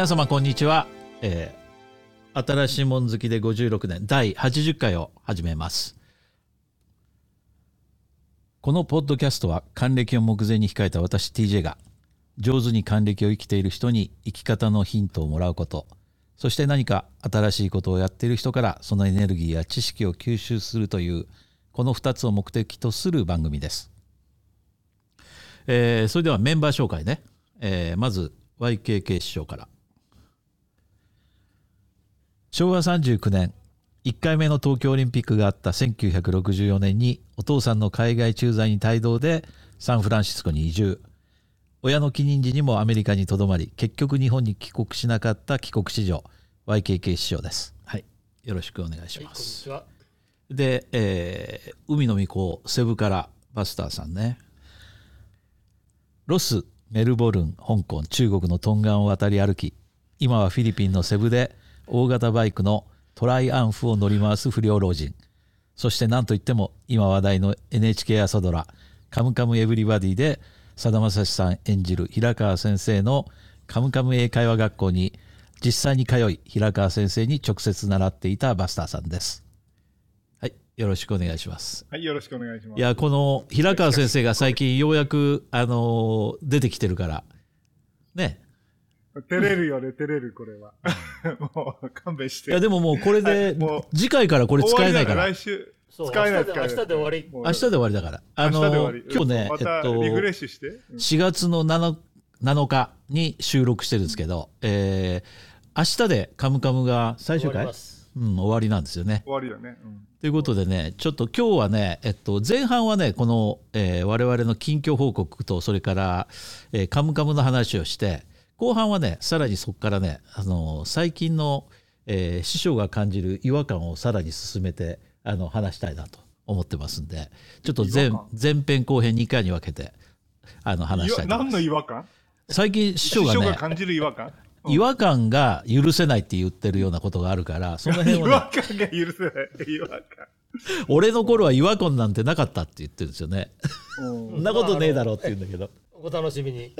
皆様こんにちは、えー、新しいもん好きで56年第80回を始めます。このポッドキャストは還暦を目前に控えた私 TJ が上手に還暦を生きている人に生き方のヒントをもらうこと。そして何か新しいことをやっている人からそのエネルギーや知識を吸収するというこの2つを目的とする番組です。えー、それではメンバー紹介ね、えー、まず YKK 師匠から。昭和39年1回目の東京オリンピックがあった1964年にお父さんの海外駐在に帯同でサンフランシスコに移住。親の帰任時にもアメリカにとどまり結局日本に帰国しなかった帰国子女 YKK 師匠です。はい。よろしくお願いします、はい、で、えー、海の御子セブからバスターさんね。ロスメルボルン香港中国のトンガンを渡り歩き今はフィリピンのセブで大型バイクのトライアンフを乗り回す不良老人そして何といっても今話題の NHK 朝ドラ「カムカムエヴリバディ」でさだまさしさん演じる平川先生のカムカム英会話学校に実際に通い平川先生に直接習っていたバスターさんです。よろしくお願いします。はい、よろしくお願いします。いや、この平川先生が最近ようやく、あの、出てきてるから、ね。照れるよね、照れる、これは。もう、勘弁して。いや、でももうこれで、次回からこれ使えないから。来週。使えないから。明日で終わり。明日で終わりだから。あの、今日ね、えっと、リフレッシュして。4月の 7, 7日に収録してるんですけど、えー、明日でカムカムが最終回？うん、終わりなんですよね。終わりだね。うんということでねちょっと今日はね、えっと、前半はねこの、えー、我々の近況報告とそれから「えー、カムカム」の話をして後半はねさらにそこからねあの最近の、えー、師匠が感じる違和感をさらに進めてあの話したいなと思ってますんでちょっと前前編後編2回に分けてあの話したいと思います。何の違和感？最近師匠がね感じる違和感？違和感が許せないって言ってるようなことがあるから、その辺は、ね、違和感が許せない。違和感。俺の頃は違和感なんてなかったって言ってるんですよね。そんなことねえだろうって言うんだけど。お楽しみに。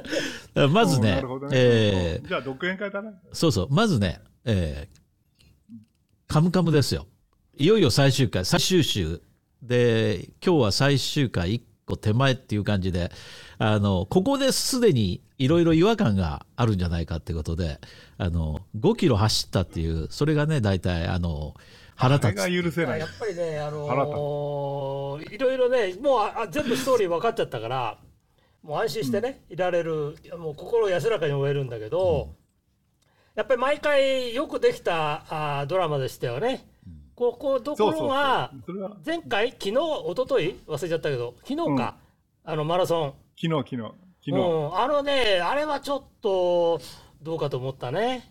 まずね、ねえー、じゃあ独演会だな。そうそう、まずね、えー、カムカムですよ。いよいよ最終回、最終週で、今日は最終回1個手前っていう感じで、あの、ここですでにいろいろ違和感があるんじゃないかってことで、あの、5キロ走ったっていう、それがね、大体、あの、腹立つ。が許せない。やっぱりね、あのー、いろいろね、もうあ全部ストーリー分かっちゃったから、もう安心してね、うん、いられる、もう心安らかに終えるんだけど、うん、やっぱり毎回よくできたあドラマでしたよね。ここどころが前回昨日一昨日忘れちゃったけど昨日か、うん、あのマラソン。昨日昨日。昨日、うん、あのねあれはちょっとどうかと思ったね。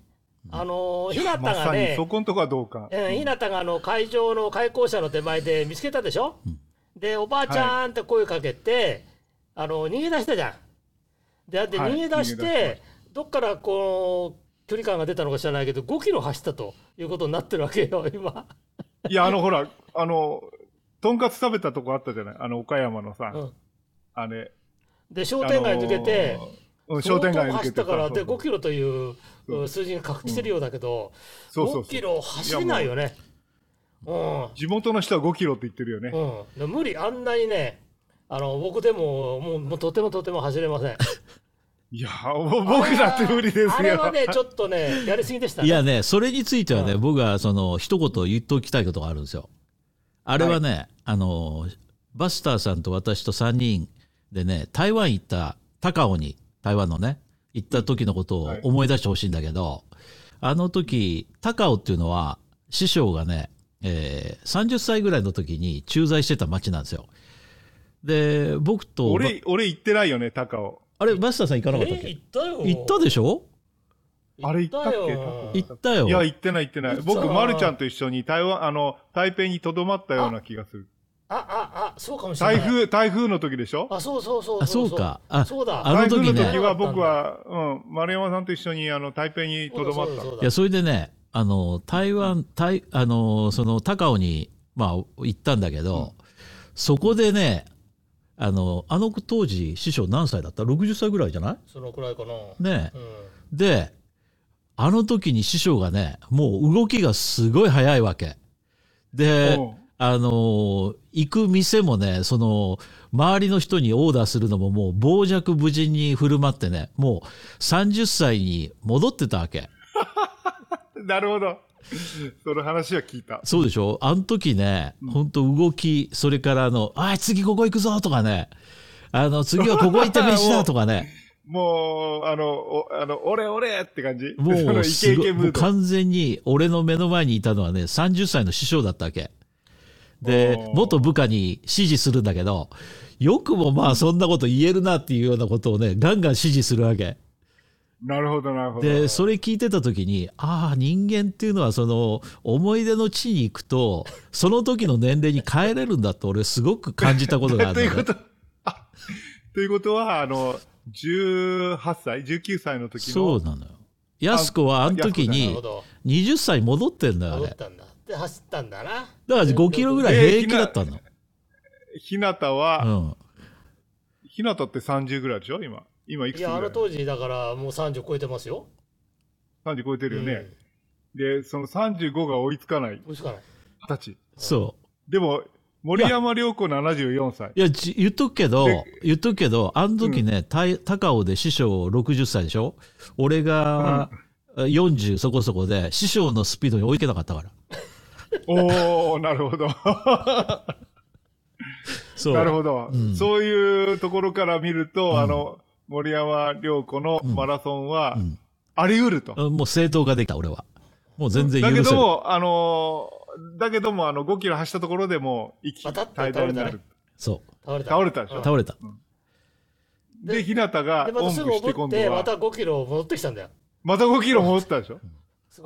あの日向がね、そこのとこはどうか。うん、日向があの会場の開校者の手前で見つけたでしょ、うん、で、おばあちゃんって声かけて、はい、あの逃げ出したじゃん。で、で逃げ出して、はい、どっからこう、距離感が出たのか知らないけど、5キロ走ったということになってるわけよ、今。いや、あの、ほら、あの、とんかつ食べたとこあったじゃない？あの、岡山のさ、うん、あれ。で、商店街抜けて、あのー、商店街抜けて。走ったから、で、5キロという数字が確認してるようだけど、うん、5キロ走れないよね。うん、地元の人は5キロって言ってるよね。うん、無理、あんなにね、あの僕でももうもうとてもとても走れません。いや僕だって無理ですよ。あれはねちょっとねやりすぎでした、ね、いやねそれについてはね、うん、僕はその一言言っておきたいことがあるんですよ。あれはね、はい、あのバスターさんと私と3人でね台湾行った高尾に台湾のね行った時のことを思い出してほしいんだけど、はい、あの時高尾っていうのは師匠がね、えー、30歳ぐらいの時に駐在してた町なんですよで僕と俺俺行ってないよね高尾あれ、マスターさん行かなかったっけ？行ったよ。行ったでしょ？あれ行ったっけ？行ったよ。いや、行ってない、行ってない。僕、まるちゃんと一緒に台湾、あの、台北にとどまったような気がする。あ、あ、あ、そうかもしれない。台風、台風の時でしょ？あ、そうそうそうあ、そうか。あ、そうだ。あの時、ね、台風の時は僕は、うん、丸山さんと一緒に、あの、台北にとどまった。いや、それでね、あの、台湾、台、あの、その、高尾に、まあ、行ったんだけど、うん、そこでね、あのあの当時師匠何歳だった？60歳ぐらいじゃない？そのくらいかなね、うん、であの時に師匠がね、もう動きがすごい速いわけ。で、あのー行く店もね、その、周りの人にオーダーするのももう傍若無人に振る舞ってね、もう30歳に戻ってたわけ。なるほど。その話は聞いた。そうでしょ？あの時ね、ほんと動き、それからあの、あい、次ここ行くぞとかね、あの、次はここ行って飯だとかね、もう、あの、おあの、俺俺って感じ？も そのイケイケ。もう完全に俺の目の前にいたのはね、30歳の師匠だったわけ。で元部下に指示するんだけど、よくもまあそんなこと言えるなっていうようなことをね、ガンガン指示するわけ。なるほど、なるほど。で、それ聞いてた時に、ああ、人間っていうのはその思い出の地に行くと、その時の年齢に帰れるんだと俺すごく感じたことがあるんだよね。ということ、あ、ということは、あの、18歳 ?19 歳の時の。そうなのよ。安子はあの時にほど20歳戻ってんだよ、あれ。戻ったんだで走ったんだなだから5キロぐらい平気だったの。ひなたうは、ん。ひなたって30ぐらいでしょ今。今いくいやあつぐらい？の当時だからもう30超えてますよ ?30 超えてるよね。で、その35が追いつかない。うん追いつかない20歳。そう。でも、森山良子74歳。いや、ち言っとくけどで、言っとくけど、あの時ね、た高尾で師匠60歳でしょ？俺が40そこそこで、師匠のスピードに追いつけなかったから。おー、なるほど。そう。なるほど、うんそういうところから見ると、あの、森山良子のマラソンはうんあり得ると。もう正当化できた、俺は。もう全然許だせる。けども、あのーだけども、あの、5キロ走ったところでも、息また怠惰になる。そう。倒れた倒れたでしょ？うん倒れた。で、日向がでまたすぐおんぶして戻ってまた今度は、5キロ戻ってきたんだよまた5キロ戻ったでしょ？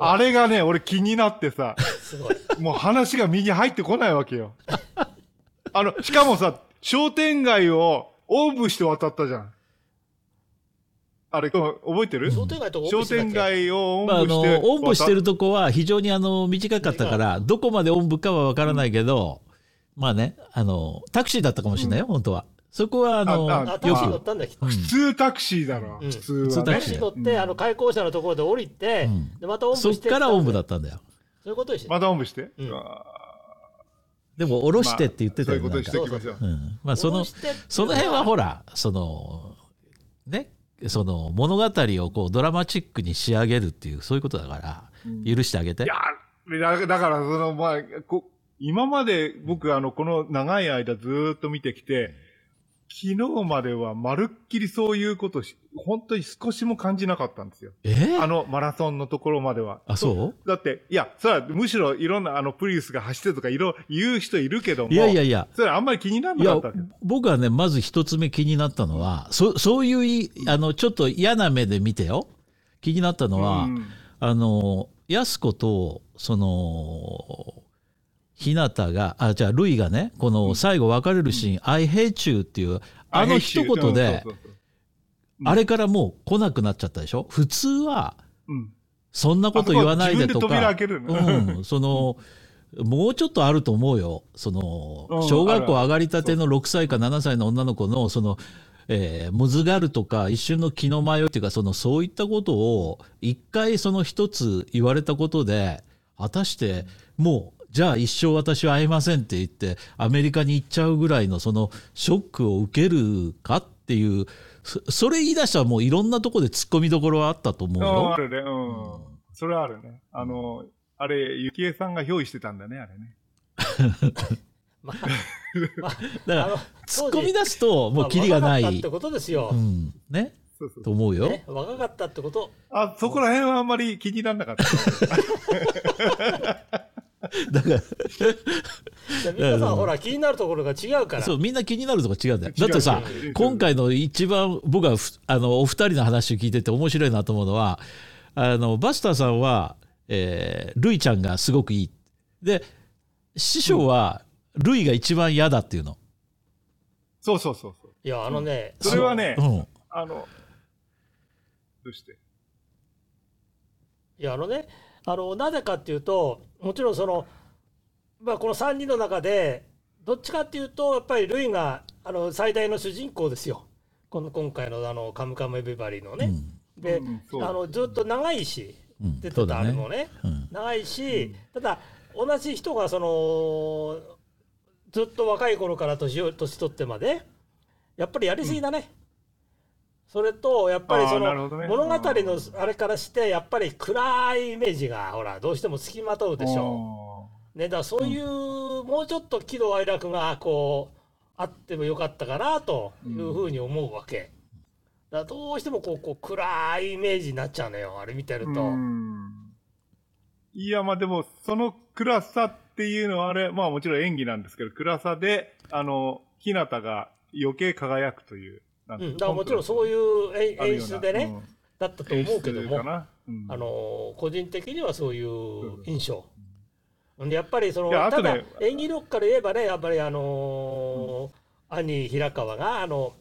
あれがね、俺気になってさ、すごいもう話が右入ってこないわけよ。あの、しかもさ、商店街をおんぶして渡ったじゃん。あれ、覚えてる？商店街と商店街をおんまあ、あのぶして、おんぶしてるとこは非常にあの短かったから、どこまでおんぶかは分からないけど、まあね、あの、タクシーだったかもしれないよ、本当は。そこは、あの、ああタクシー乗ったんだよきっとうん。普通タクシーだろ、うん。普通はね。普通タクシー。タクシー乗って、あの開校舎のところで降りて、うん。でまたおんぶそっしてからおんぶだっったんだよ。そういうことでしょ、またおんぶして、うでも、下ろしてって言ってたよ、まあそういうことにしておきましょう。うん。まあ、そのその辺はほら、その、ね、その物語をこうドラマチックに仕上げるっていう、そういうことだから、許してあげてい。やだだから、その、まあ、こ今まで僕、あの、この長い間ずーっと見てきて、昨日まではまるっきりそういうことし、本当に少しも感じなかったんですよ。え？あのマラソンのところまでは。あ、そう？だって、いや、それはむしろいろんなあのプリウスが走ってるとかいろ言う人いるけども、いやいやいや、それあんまり気にならなかった僕はねまず一つ目気になったのはそそういういあのちょっと嫌な目で見てよ。気になったのは、うん。あの安子とその日向があじゃあルイがねこの最後別れるシーン「I hate you」っていうあの一言であれからもう来なくなっちゃったでしょ？普通はうん。そんなこと言わないでとか。うん、そのもうちょっとあると思うよ。そのうん。小学校上がりたての6歳か7歳の女の子のその、えーむずがるとか一瞬の気の迷いっていうかそのそういったことを一回その一つ言われたことで果たしてもうじゃあ一生私は会えませんって言ってアメリカに行っちゃうぐらいのそのショックを受けるかっていうそそれ言い出したらもういろんなところで突っ込みどころはあったと思ううんよあ。るね、うん。それはあるね。あの、あれ、ゆきえさんが憑依してたんだね、あれね。まあ、まあ、だから突っ込み出すともうキリがないって、ことですよう。ん、ね？そうそうと思うよ。ね、若かったってこと。あ、そこら辺はあんまり気にならなかった。だからじゃあ皆さんほら気になるところが違うから。そうみんな気になるとこ違うんだよ。だってさ今回の一番僕はふあのお二人の話を聞いてて面白いなと思うのはあのバスターさんは、えールイちゃんがすごくいい。で師匠は、ルイが一番嫌だっていうの。そうそうそうそう。いやあのね、それはねう、んあの、どうして？いやあのねあのなぜかっていうともちろんその、まあ、この3人の中でどっちかっていうとやっぱりルイがあの最大の主人公ですよ。この今回のあの「カムカムエヴリバリー」のね。で、うんそう。あのずっと長いしうん。出てたあれもね。うん。長いし、ただ同じ人がそのずっと若い頃から年を年取ってまでやっぱりやりすぎだね、それとやっぱりその物語のあれからしてやっぱり暗いイメージがほらどうしてもつきまとうでしょ、ね、だそういう、もうちょっと喜怒哀楽がこうあってもよかったかなというふうに思うわけ。だどうしてもこうこう暗いイメージになっちゃうのよあれ見てると。うんいや、まあでも、その暗さっていうのはあれ、まあもちろん演技なんですけど、暗さで、あの、日向が余計輝くという。う、んだからもちろんそういう演出でね、うん。だったと思うけどもあの個人的にはそういう印象。でやっぱりそのただ演技力から言えばねやっぱりあのー兄平川があの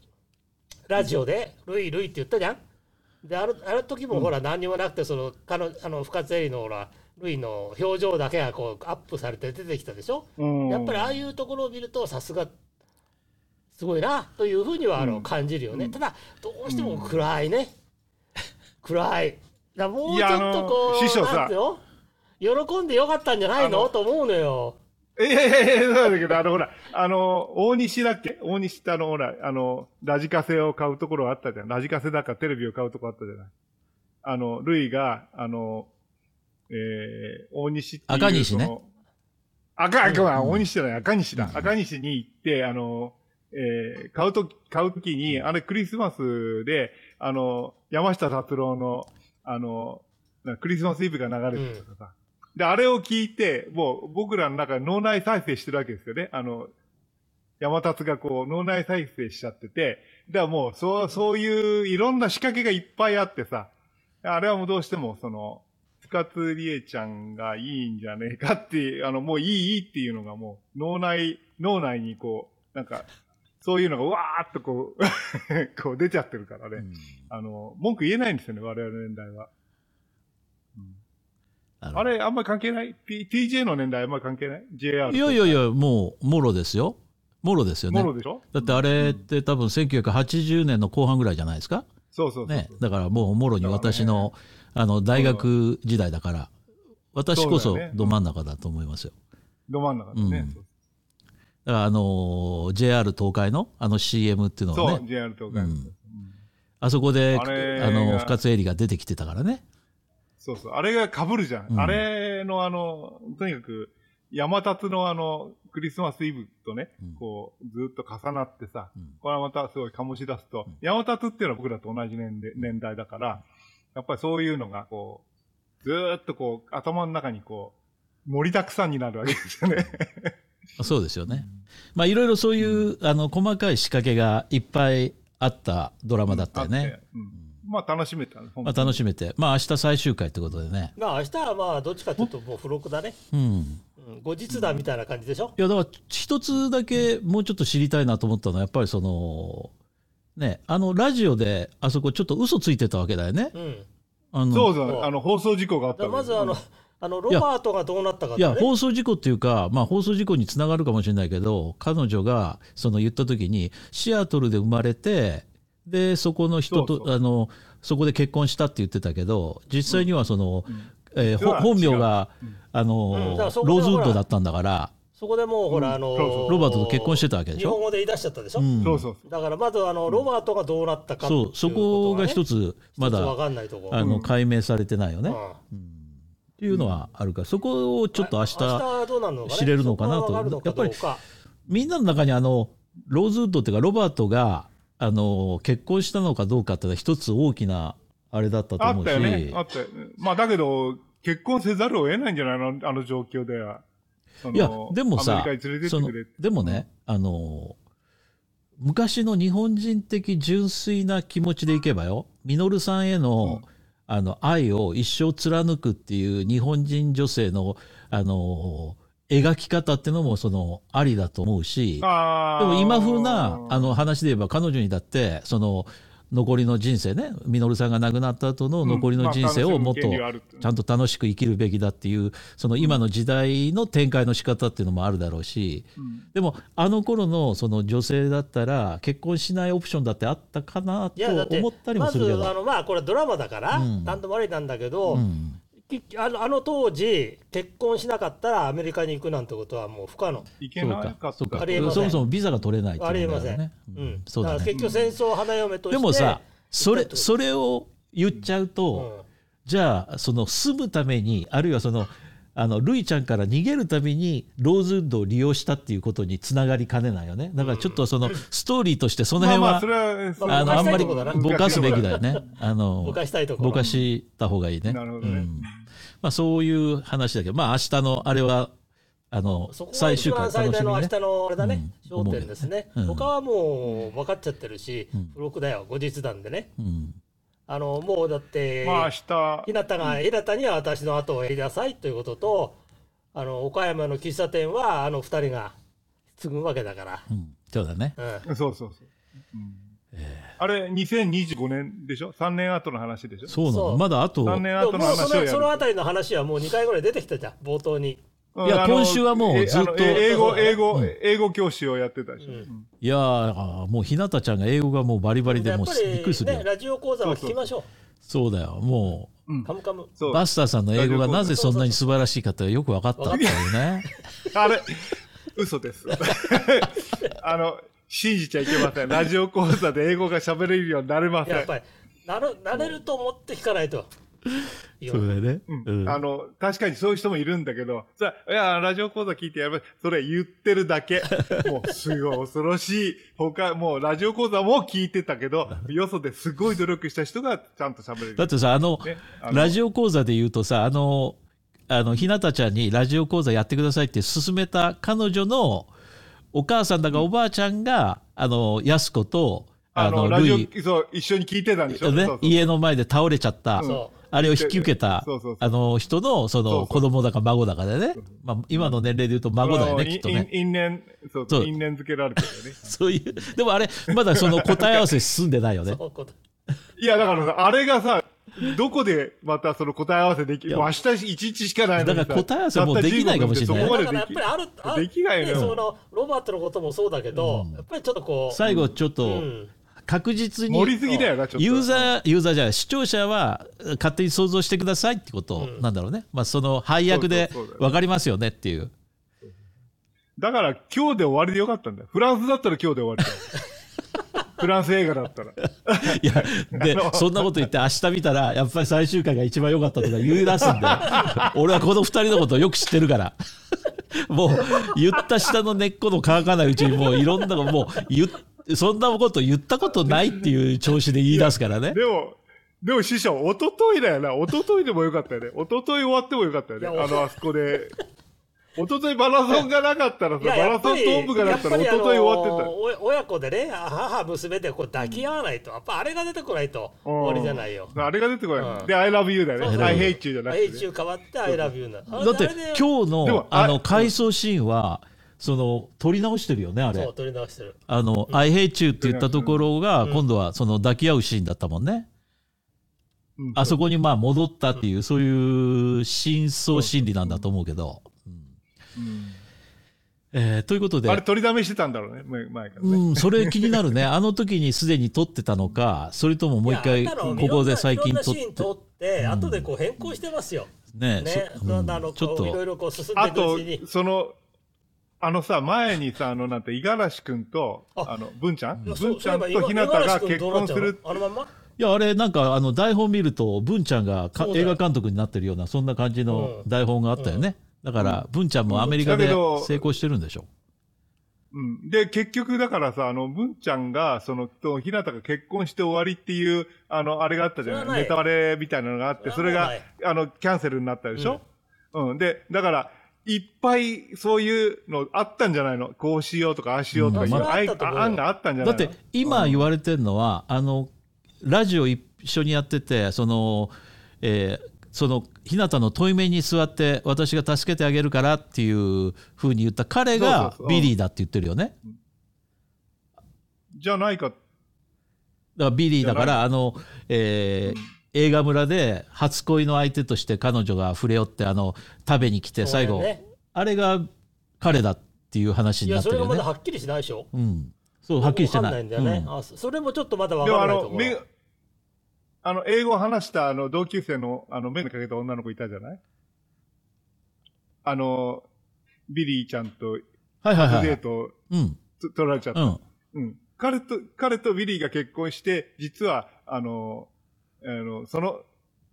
ラジオで「ルイルイ」って言ったじゃん？であるある時もほら何にもなくてその彼あの深津絵里のほらルイの表情だけがこうアップされて出てきたでしょ？うん。やっぱりああいうところを見るとさすがすごいなというふうにはあのうん。感じるよね、うん。ただどうしても暗いね、暗い。だもうちょっとこう師匠さ喜んでよかったんじゃないの？と思うのよ。いやいやいや、そうだけど、あの、ほら、あの、大西だっけ？大西ってあの、ほら、あの、ラジカセを買うところあったじゃん。ラジカセだかテレビを買うとこあったじゃない？あの、ルイが、あの、えー、大西っていう。赤西ね。赤、赤、うん大西じゃない、赤西だ。うん。赤西に行って、あの、えー、買うとき、買うときに、あれクリスマスで、あの、山下達郎の、あの、なクリスマスイブが流れてるとかさ。で、あれを聞いて、もう僕らの中で脳内再生してるわけですよね。あの、山達がこう脳内再生しちゃってて、だからもうそう、そういういろんな仕掛けがいっぱいあってさ、あれはもうどうしてもその、深津理恵ちゃんがいいんじゃねえかっていう、あの、もういいいいっていうのがもう脳内、脳内にこう、なんか、そういうのがわーっとこう、こう出ちゃってるからね。うんあの、文句言えないんですよね、我々の年代は。あのあれ、あんまり関係ない ?T、?TJ の年代あんまり関係ない ?JR と。いやいやいやもうもろですよもろですよねもろでしょ？だってあれって多分1980年の後半ぐらいじゃないですか？そうそう。ねだからもうもろに私のあの大学時代だから私こそど真ん中だと思いますよど真ん中でね。うんだからあのー JR 東海のあの CM っていうのそう、はね JR 東海の、うん。うんあそこであのが深津絵里が出てきてたからね。そうそう。あれが被るじゃん。うん。あれのあの、とにかく、山立のあの、クリスマスイブとね、うん。こう、ずっと重なってさ、うん。これはまたすごい醸し出すと、うん。山立っていうのは僕らと同じ年で年代だから、やっぱりそういうのがこう、ずーっとこう、頭の中にこう、盛りだくさんになるわけですよね。そうですよね。まあいろいろそういうあの細かい仕掛けがいっぱいあったドラマだったよね。て。うん。まあ楽しめたね。まあ楽ししめて。まあ明日最終回ってことでね。まあ明日はまあどっちかというともう付録だね、うん。うん、後日談みたいな感じでしょ、いやだから一つだけもうちょっと知りたいなと思ったのはやっぱりそのねあのラジオであそこちょっと嘘ついてたわけだよね。うん、あのそうそう、あの、放送事故があったまずあの、あのロバートがどうなったかっいや放送事故っていうか、まあ、放送事故につながるかもしれないけど彼女がその言った時にシアトルで生まれてでそこの人とあのそこで結婚したって言ってたけど実際にはその、うん。えー本名があの、うん。ローズウッドだったんだから、そこでもうほら、うん。あのそうそうロバートと結婚してたわけでしょ？日本語で言い出しちゃったでしょ、うん。そうそうだからまずあのロバートがどうなったかっていそうそこが一つつまだあのうん解明されてないよね、うんいうのはあるからそこをちょっと明日明日どうなるのかね。知れるのかなと。そこが分かるのかどうか。みんなの中にあのローズウッドっていうかロバートがあの結婚したのかどうかっていうのは一つ大きなあれだったとあ思うし。ったよね。あったよ。まあだけど、結婚せざるを得ないんじゃないの？あの状況では。いやでもさそのでもね、あの昔の日本人的純粋な気持ちでいけばよ。稔さんへの,、あの愛を一生貫くっていう日本人女性のあの描き方っていうのもそのありだと思うしでも今風なあの話で言えば彼女にだってその残りの人生ね稔さんが亡くなった後の残りの人生をもっとちゃんと楽しく生きるべきだっていうその今の時代の展開の仕方っていうのもあるだろうしうん。でもあの頃のその女性だったら結婚しないオプションだってあったかないと思ったりもするけど。まずあのまあこれドラマだからうん。何ともありなんだけど、うん。きあのあの当時結婚しなかったらアメリカに行くなんてことはもう不可能。いけなかか。ありえません。そもそもビザが取れないっていうありえません、ううん。んそうだねだから結局戦争花嫁としてでもさそれそれを言っちゃうと、うん。じゃあその住むためにあるいはそのあのルイちゃんから逃げるためにローズウッドを利用したっていうことにつながりかねないよね。だからちょっとそのストーリーとしてそのまあ辺は、まあ、んまりぼかすべきだよね。あのぼかしたいところぼかした方がいいね。なるほどね。うん。まあ、そういう話だけどまあ明日のあれはあの最終回最大の明日のあれだね、うん。焦点ですね、うん。他はもう分かっちゃってるし、うん。付録だよ。後日談でね。うんあのもうだって、まあ、明日、日向が日向には私の後をやりなさいということとあの岡山の喫茶店はあの二人が継ぐわけだから、うん。そうだね。うん、そうそうそう。うん。あれ、2025年でしょ ?3 年後の話でしょ？そうなそう。のまだあと3年後のもうそ話をやる。のそのあたりの話はもう2回ぐらい出てきたじゃん冒頭に。うんいや今週はもうえずっと英語、英語うん、英語教師をやってたでしいやーもう日向ちゃんが英語がもうバリバリでもうびっくりするラジオ講座は聞きましょそうだよもう。カムカム。バスターさんの英語がなぜそんなに素晴らしいかってよく分かったっていうねあれ、嘘です。あの、信じちゃいけません。ラジオ講座で英語が喋れるようになれません。やっぱりなるなれると思って聞かないと。そうだよね。うん。うん。あの、確かにそういう人もいるんだけど、さ、いや、ラジオ講座聞いてやる。それ言ってるだけ。もう、すごい恐ろしい。他、もう、ラジオ講座も聞いてたけど、よそですごい努力した人がちゃんと喋れる。だってさあのねあの。ラジオ講座で言うとさあのあの日向ちゃんにラジオ講座やってくださいって勧めた彼女のお母さんだかおばあちゃんが、あの安子とあの、あのラジルイ。オ、そう、一緒に聞いてたんでしょ、ねそうそう家の前で倒れちゃった、そあれを引き受けたあの人のその子供だか孫だかでね、まあ、今の年齢で言うと孫だよねきっとね。因因縁、そう、そう因縁付けられてるよね。そういうでもあれまだその答え合わせ進んでないよ う。ねいや、だからさ、あれがさ、どこでまたその答え合わせできる明日一日しかないのにさだから答え合わせもうできないかもしれない。たった15だからやっぱりあるあできないのよ。ねそのロバートのこともそうだけど、やっぱりちょっとこう。最後ちょっうとん確実に盛りすぎだよな、ちょっと。ユーザー、ユーザーじゃない、視聴者は勝手に想像してくださいってことなんだろうね。まあ、その配役で分かりますよねっていう。だから今日で終わりでよかったんだよ。フランスだったら今日で終わりだよ。フランス映画だったら。いや、で、そんなこと言って明日見たら、やっぱり最終回が一番良かったとか言い出すんで、俺はこの二人のことをよく知ってるから。もう、言った下の根っこの乾かないうちに、もういろんなの、もう言っ、そんなこと言ったことないっていう調子で言い出すからね。でも、でも師匠、一昨日だよな。一昨日でもよかったよね。一昨日終わってもよかったよね。あの、あそこで。一昨日マラソンがなかったらさ、マラソントープがなったら一昨日終わってた親子でね母娘でこう抱き合わないと、やっぱあれが出てこないと終わりじゃないよ。あれが出てこない。うんで、I love you だよね。I hate you じゃなくて、H ね。中変わって I love you な。だって今日のああの回想シーンは、その、撮り直してるよね、あれそう。取り直してる。あの、I hate you って言ったところが、うん今度はその抱き合うシーンだったもんね。うんあそこにまあ戻ったっていう、そういう深層心理なんだと思うけど。うんえーということで、あれ取りだめしてたんだろうね、前前からね。うん、それ気になるね。あの時にすでに撮ってたのか、それとももう一回、ここで最近撮っいろんなシーン撮て、って、後でこう変更してますよ。ねね、そうんそあのちょっこういろいと、ろこう進んでいくあとうちに、。その、あのさ、前にさ、あの、なんて、五十嵐くんと、ああの、文ちゃん？文ちゃんとそうそういえばひなたが結婚する。あのまんま？いや、あれなんか、あの、台本見ると、文ちゃんが映画監督になってるような、そんな感じのうん。台本があったよね。だから、文ちゃんもアメリカで成功してるんでしょ。うん。で、結局だからさ、あの、文ちゃんが、その、と、ひなたが結婚して終わりっていう、あの、あれがあったじゃない？ない。ネタバレみたいなのがあって、それがあの、キャンセルになったでしょ？うん。で、だから、いっぱいそういうのあったんじゃないの？こうしようとか、ああしようとかいう、うんまああ案があったんじゃなだいの？って、今言われてるのは、あの、ラジオ一緒にやってて、その、えーその日向の対面に座って私が助けてあげるからっていうふうに言った彼がビリーだって言ってるよね。じゃないか。だからビリーだからあの、えー映画村で初恋の相手として彼女が触れ寄ってあの食べに来て最後、ねあれが彼だっていう話にいや、それがなってるよね。まだはっきりしないでしょ。うん、そうはっきりしてない。んないんだよね。うんあそそれもちょっとまだわでもあの、からないところめ。あの、英語を話したあの、同級生の、あの、目のかけた女の子いたじゃない？あの、ビリーちゃんとはいはいはい。デートうん。つ取られちゃった。うん。うん。彼と、彼とビリーが結婚して、実は、あの、あの、その、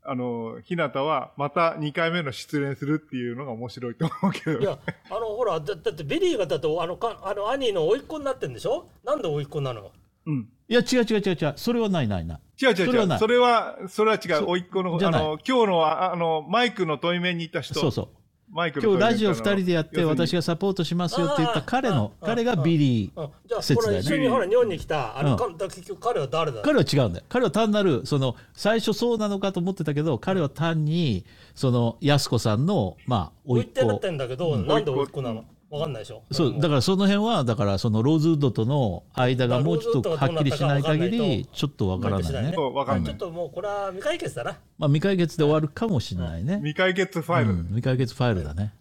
あの、ひなたはまた2回目の失恋するっていうのが面白いと思うけど。いやあのほらだだってビリーがだってあのかあの兄の甥っ子になってんでしょ？なんで甥っ子なの？うん。いや、違う違う違う違う。それはないないない。違う違う違う。それはないそれは、それは違そう甥っ子の、じゃないあの、今日の、ああの、マイクの対面にいた人。そうそう。マイク今日ラジオ2人でやって私が。がサポートしますよって言った彼の彼がビリーうんじゃあ説だよね。これ一緒にほら日本に来たあの、うん。結局彼は誰だ？彼は違うんだよ彼は単なるその最初そうなのかと思ってたけど彼は単にその安子さんのまあ甥っ子。になっ子てんだけど、なんで甥っ子なの？わかんないでしょ。そうだからその辺はだからそのローズウッドとの間がもうちょっとはっきりしない限りちょっとわからないね。そうわかんない。ちょっともうこれは未解決だな。まあ未解決で終わるかもしれないね。未解決ファイル。うん未解決ファイルだね。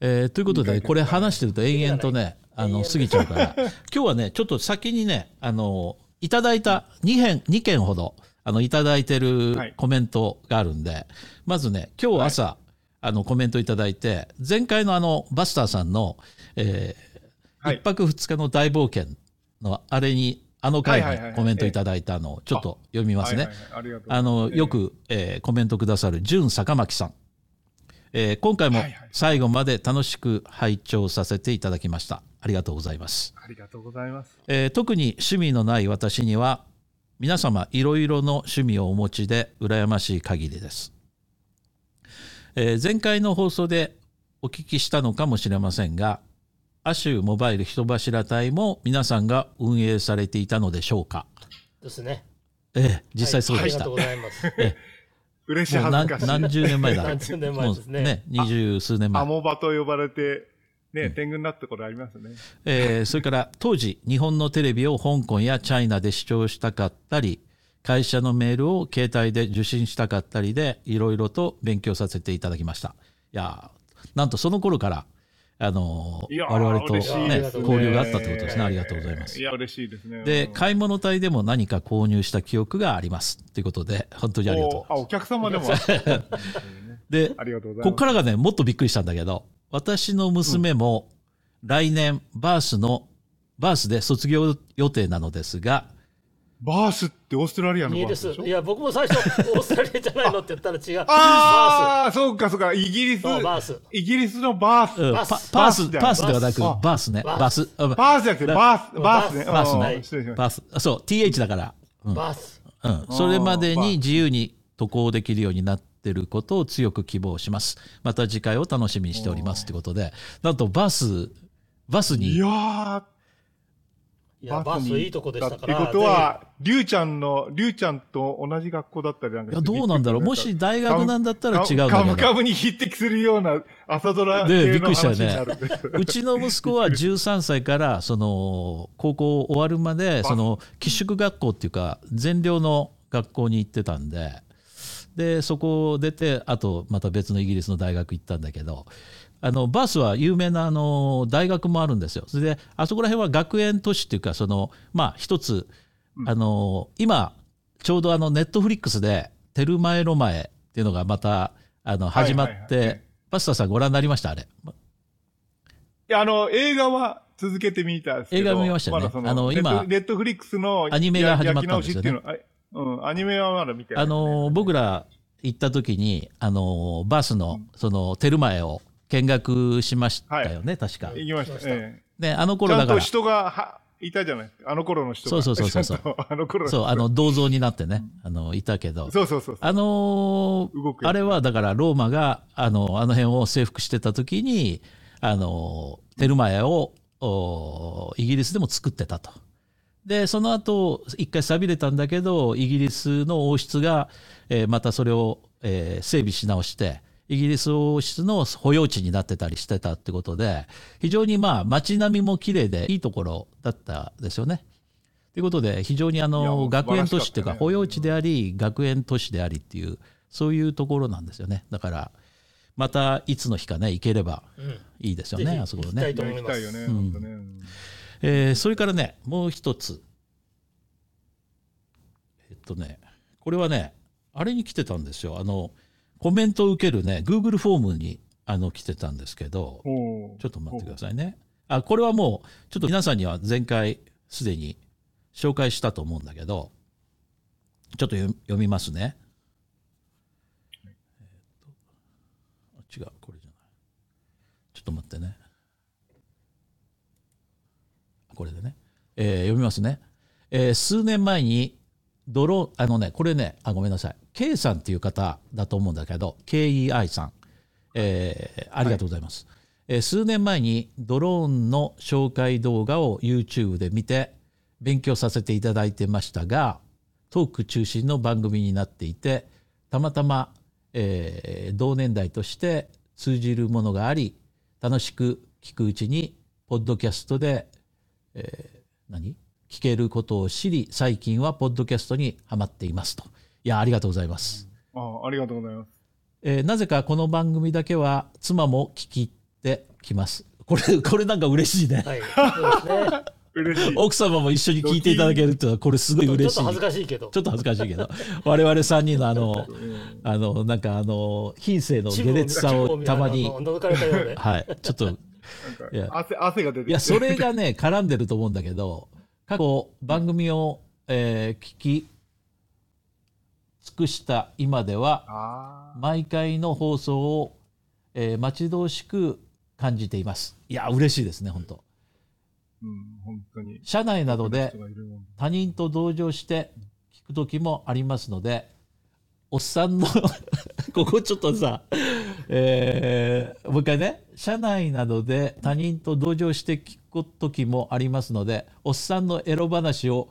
えーということで、これ話してると延々とね、あの過ぎちゃうから、今日はね、ちょっと先にね、あのいただいた2件 ,2 件ほどあのいただいてるはい。コメントがあるんで、まずね、今日朝、あのコメントいただいて、前回のあのバスターさんの、えーはい。一泊二日の大冒険のあれに、あの回にコメントいただいたのをちょっと読みますね。あのええ。よく、えーコメントくださる純坂巻さん、えー今回も最後まで楽しく拝聴させていただきました。ありがとうございます、ありがとうございます。えー特に趣味のない私には皆様いろいろの趣味をお持ちで羨ましい限りです、えー前回の放送でお聞きしたのかもしれませんが亜州モバイル人柱隊も皆さんが運営されていたのでしょうか、ですねえー実際そうでした、はいありがとうございます嬉しい恥ずかしい。何十年前だ。何十年前ですねね、二十数年前ア。モバと呼ばれて、ね、天狗になったことありますね。えーそれから当時、日本のテレビを香港やチャイナで視聴したかったり、会社のメールを携帯で受信したかったりで、いろいろと勉強させていただきました。いやーなんとその頃から、あの我々と、ねね交流があったということですね。ありがとうございますい。や、嬉しいですね。で、うん買い物隊でも何か購入した記憶があります。ということで、本当にありがとうございおあ、ます。お客様でも。で。ここからがね、もっとびっくりしたんだけど、私の娘も来年、バースの、バースで卒業予定なのですが、バースってオーストラリアのいいですバースでしょ？いや僕も最初 オーストラリアじゃないのって言ったら違う。ああ、そうかそうか。イギリス、バース。イギリスのバース。うんバス。パパース、バパースではなく、バースね、バス。バス、あバースじゃなくて、バース、バース。ね。うんバースね。失礼しましバース、そう、TH だから、うん。バース。うん、それまでに自由に渡航できるようになってることを強く希望します。また次回を楽しみにしておりますということで、なんとバス、バスた。いに、ややバースいいとこでしたから。ってことは、りゅうちゃんの、りゅうちゃんと同じ学校だったりなんかいや、どうなんだろう。もし大学なんだったら違う。カムカムに匹敵するような朝ドラで系のびっくりしたよね。話になるんです。うちの息子は13歳からその高校終わるまでその寄宿学校っていうか全寮の学校に行ってたんで。でそこを出てあとまた別のイギリスの大学行ったんだけどあのバースは有名なあの大学もあるんですよ。それであそこら辺は学園都市っていうかそのまあ一つあの今ちょうどあのネットフリックスで「テルマエロマエ」っていうのがまたあの始まっはいはいはい。てパスタさんご覧になりました？あれ。いや、あの、映画は続けてみたんですけど。映画見ましたね。あの今ネットフリックスのアニメが始まったんですよね。うん、アニメはまだ見てあの僕ら行った時にあのバスのそのテルマエを見学しましたよね、確か。行きました。えであの頃だからんと人がはいたじゃない。あの頃の人が。そうそうそうそうあの頃の人がそうあの銅像になってねあのいたけどそうそうそう。あのーあれはだからローマがあのあの辺を征服してた時にあのテルマエをおイギリスでも作ってたと。でその後一回寂れたんだけどイギリスの王室が、えーまたそれを、えー整備し直してイギリス王室の保養地になってたりしてたってことで非常にまあ街並みも綺麗でいいところだったですよね。ということで非常にあのう学園都市っていうか保養地であり学園都市でありっていうそういうところなんですよね。だからまたいつの日かね行ければうん。いいですよねあそこね。行きたいよね、えーそれからねもう一つ。えっとねこれはねあれに来てたんですよ。あのコメントを受けるね Google フォームにあの来てたんですけどちょっと待ってくださいね。あこれはもうちょっと皆さんには前回すでに紹介したと思うんだけどちょっと読みますね、えーっとあ違うこれじゃない。ちょっと待ってね。これでね、えー読みますね、えー数年前にドローンあのねこれねあごめんなさい。K さんっていう方だと思うんだけど KEI さん、えーありがとうございます、えー数年前にドローンの紹介動画を YouTube で見て勉強させていただいてましたがトーク中心の番組になっていてたまたま、えー同年代として通じるものがあり楽しく聞くうちにポッドキャストで、えー何？聞けることを知り最近はポッドキャストにハマっていますと。いやありがとうございます、あありがとうございます。えーなぜかこの番組だけは妻も聞きてきます。これ これなんか嬉しいね。はいそうですね。嬉しい。奥様も一緒に聞いていただけるっていうのはこれすごいちょ嬉しい。っと恥ずかしいけど。ちょっと恥ずかしいけど。我々3人のあのうんあのなんかあの品性の下劣さをたまにはい。ちょっとなんいや。か汗汗が出て。いやそれがね絡んでると思うんだけど過去番組を、えー聞き尽くした今では。毎回の放送を、えー待ち遠しく感じていますいや嬉しいですね本当うん、本当に。社内などで他人と同情して聞く時もありますのでおっさんの ここちょっとさ、えーもう一回ね社内などで他人と同情して聞く時もありますのでおっさんのエロ話を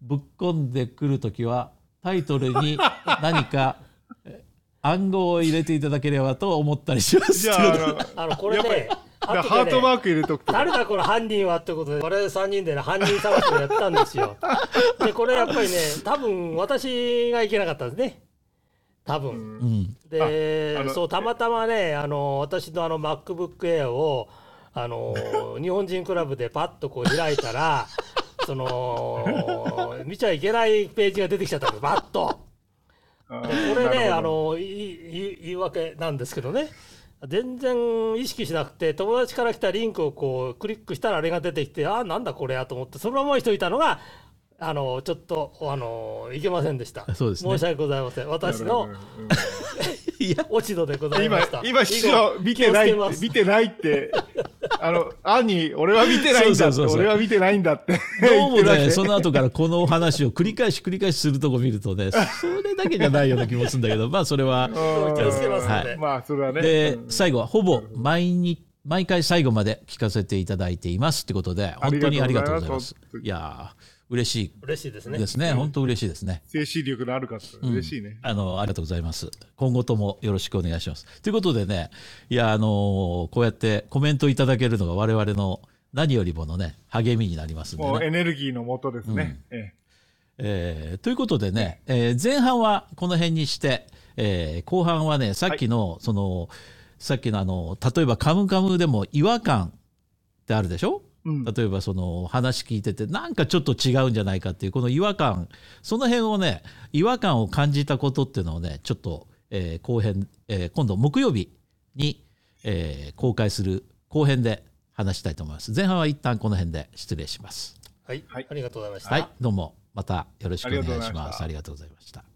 ぶっ込んでくる時はタイトルに何かえ暗号を入れていただければと思ったりします。じゃあ、あの、これねねートマーク入れとくと。誰だこの犯人はってことで我々3人でね犯人探しをやったんですよでこれやっぱりね多分私がいけなかったんですね多分、うん、でそうたまたまねあの私のあの MacBook Air をあの 日本人クラブでパッとこう開いたら その見ちゃいけないページが出てきちゃったんですバッと。これねあのいい言い訳なんですけどね。全然意識しなくて友達から来たリンクをこうクリックしたらあれが出てきてあなんだこれやと思ってそのままにしといたのがあのちょっとあのいけませんでした。そうですね。申し訳ございません。私のいや。落ち度でございま今した、今、師匠見てない見てないって、あの、兄、俺は見てないんだ俺は見てないんだって。どうもね、その後からこの話を繰り返し繰り返しするとこ見るとね、それだけじゃないような気もするんだけど、まあそれは。うん。気をつけますので、はい。まあ、それはね。でう、ん。最後はほぼ毎日、毎回最後まで聞かせていただいていますってことで、本当にありがとうございます。いやー、嬉しい嬉しいですねですね。本当嬉しいですね。精神力のある方、嬉しいね。あの、ありがとうございます。今後ともよろしくお願いします。ということでね、いや、あのーこうやってコメントいただけるのが我々の何よりものね、励みになりますんでね。もうエネルギーのもとですね。ええーということでね、えー前半はこの辺にして、えー後半はね、さっきの、その、さっきのあの、例えばカムカムでも違和感ってあるでしょ？うん例えばその話聞いててなんかちょっと違うんじゃないかっていうこの違和感。その辺をね違和感を感じたことっていうのをねちょっと、えー、後編、えー、今度木曜日に、えー、公開する後編で話したいと思います。前半は一旦この辺で失礼します。はい、はい、ありがとうございました。はい。どうも。またよろしくお願いします。ありがとうございました、はい